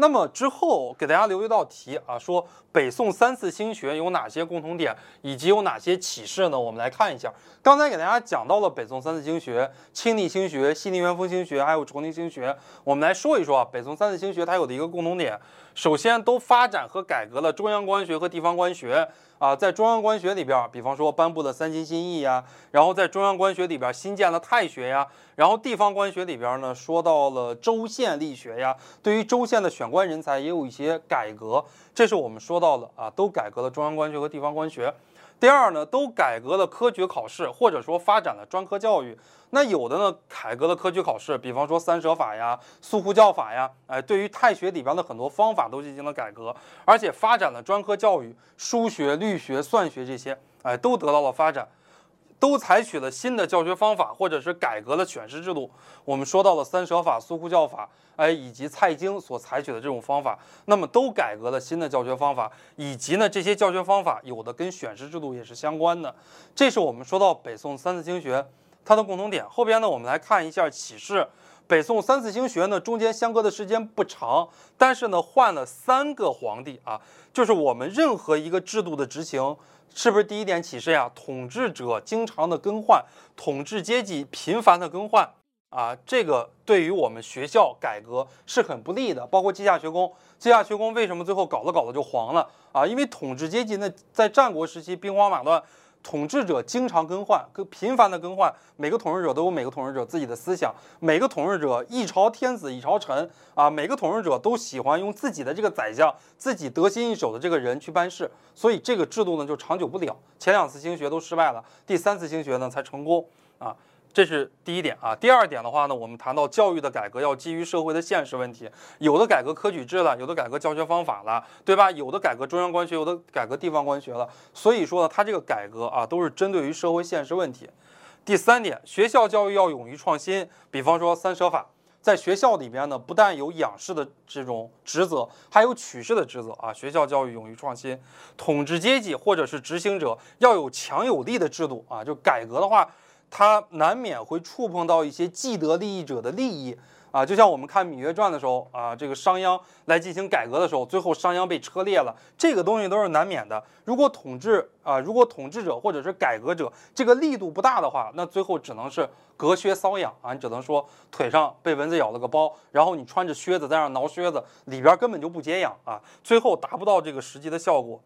那么之后给大家留一道题啊，说北宋三次兴学有哪些共同点，以及有哪些启示呢？我们来看一下。刚才给大家讲到了北宋三次兴学，清帝兴学、熙宁元丰兴学，还有崇宁兴学。我们来说一说啊，北宋三次兴学它有的一个共同点，首先都发展和改革了中央官学和地方官学。啊，在中央官学里边，比方说颁布了三秦新义呀，然后在中央官学里边新建了太学呀，然后地方官学里边呢，说到了州县立学呀，对于州县的选官人才也有一些改革，这是我们说到了啊，都改革了中央官学和地方官学。第二呢，都改革了科举考试，或者说发展了专科教育。那有的呢，改革了科举考试，比方说三舍法呀、素护教法呀，哎，对于太学里边的很多方法都进行了改革，而且发展了专科教育，数学、律学、算学这些，哎，都得到了发展。都采取了新的教学方法，或者是改革了选师制度。我们说到了三舍法、苏护教法，哎，以及蔡京所采取的这种方法，那么都改革了新的教学方法，以及呢，这些教学方法有的跟选师制度也是相关的。这是我们说到北宋三字经学它的共同点。后边呢，我们来看一下启示。北宋三次兴学呢，中间相隔的时间不长，但是呢，换了三个皇帝啊，就是我们任何一个制度的执行。是不是第一点启示呀？统治者经常的更换，统治阶级频繁的更换啊，这个对于我们学校改革是很不利的。包括稷下学宫，稷下学宫为什么最后搞着搞着就黄了啊？因为统治阶级呢，在战国时期兵荒马乱。统治者经常更换，更频繁的更换。每个统治者都有每个统治者自己的思想，每个统治者一朝天子一朝臣啊，每个统治者都喜欢用自己的这个宰相，自己得心应手的这个人去办事，所以这个制度呢就长久不了。前两次兴学都失败了，第三次兴学呢才成功啊。这是第一点啊，第二点的话呢，我们谈到教育的改革要基于社会的现实问题，有的改革科举制了，有的改革教学方法了，对吧？有的改革中央官学，有的改革地方官学了。所以说呢，它这个改革啊，都是针对于社会现实问题。第三点，学校教育要勇于创新，比方说三舍法，在学校里边呢，不但有仰视的这种职责，还有取士的职责啊。学校教育勇于创新，统治阶级或者是执行者要有强有力的制度啊。就改革的话。它难免会触碰到一些既得利益者的利益啊，就像我们看《芈月传》的时候啊，这个商鞅来进行改革的时候，最后商鞅被车裂了，这个东西都是难免的。如果统治啊，如果统治者或者是改革者这个力度不大的话，那最后只能是隔靴搔痒啊，你只能说腿上被蚊子咬了个包，然后你穿着靴子在那挠靴子，里边根本就不解痒啊，最后达不到这个实际的效果。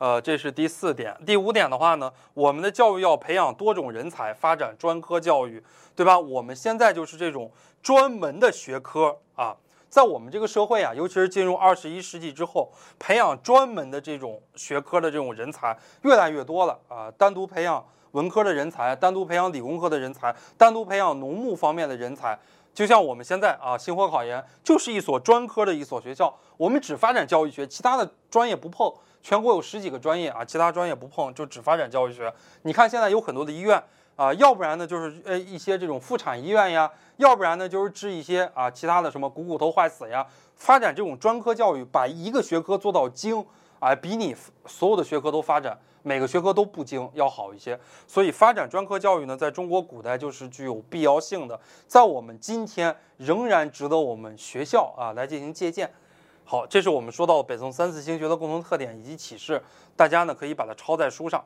呃，这是第四点。第五点的话呢，我们的教育要培养多种人才，发展专科教育，对吧？我们现在就是这种专门的学科啊，在我们这个社会啊，尤其是进入二十一世纪之后，培养专门的这种学科的这种人才越来越多了啊。单独培养文科的人才，单独培养理工科的人才，单独培养农牧方面的人才。就像我们现在啊，星火考研就是一所专科的一所学校，我们只发展教育学，其他的专业不碰。全国有十几个专业啊，其他专业不碰，就只发展教育学。你看现在有很多的医院啊，要不然呢就是呃一些这种妇产医院呀，要不然呢就是治一些啊其他的什么股骨头坏死呀。发展这种专科教育，把一个学科做到精啊，比你所有的学科都发展，每个学科都不精要好一些。所以发展专科教育呢，在中国古代就是具有必要性的，在我们今天仍然值得我们学校啊来进行借鉴。好，这是我们说到北宋三次兴学的共同特点以及启示，大家呢可以把它抄在书上。